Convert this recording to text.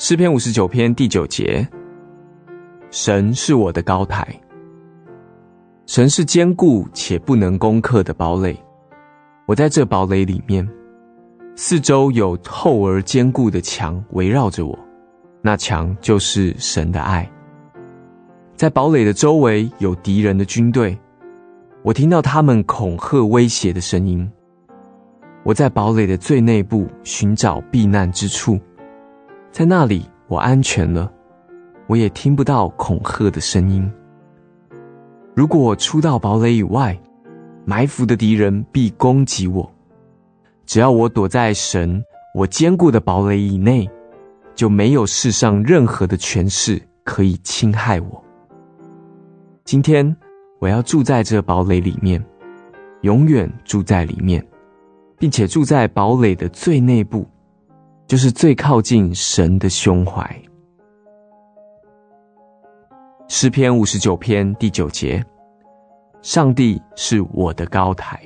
诗篇五十九篇第九节：神是我的高台，神是坚固且不能攻克的堡垒。我在这堡垒里面，四周有厚而坚固的墙围绕着我，那墙就是神的爱。在堡垒的周围有敌人的军队，我听到他们恐吓威胁的声音。我在堡垒的最内部寻找避难之处。在那里，我安全了，我也听不到恐吓的声音。如果我出到堡垒以外，埋伏的敌人必攻击我。只要我躲在神我坚固的堡垒以内，就没有世上任何的权势可以侵害我。今天我要住在这堡垒里面，永远住在里面，并且住在堡垒的最内部。就是最靠近神的胸怀。诗篇五十九篇第九节：上帝是我的高台。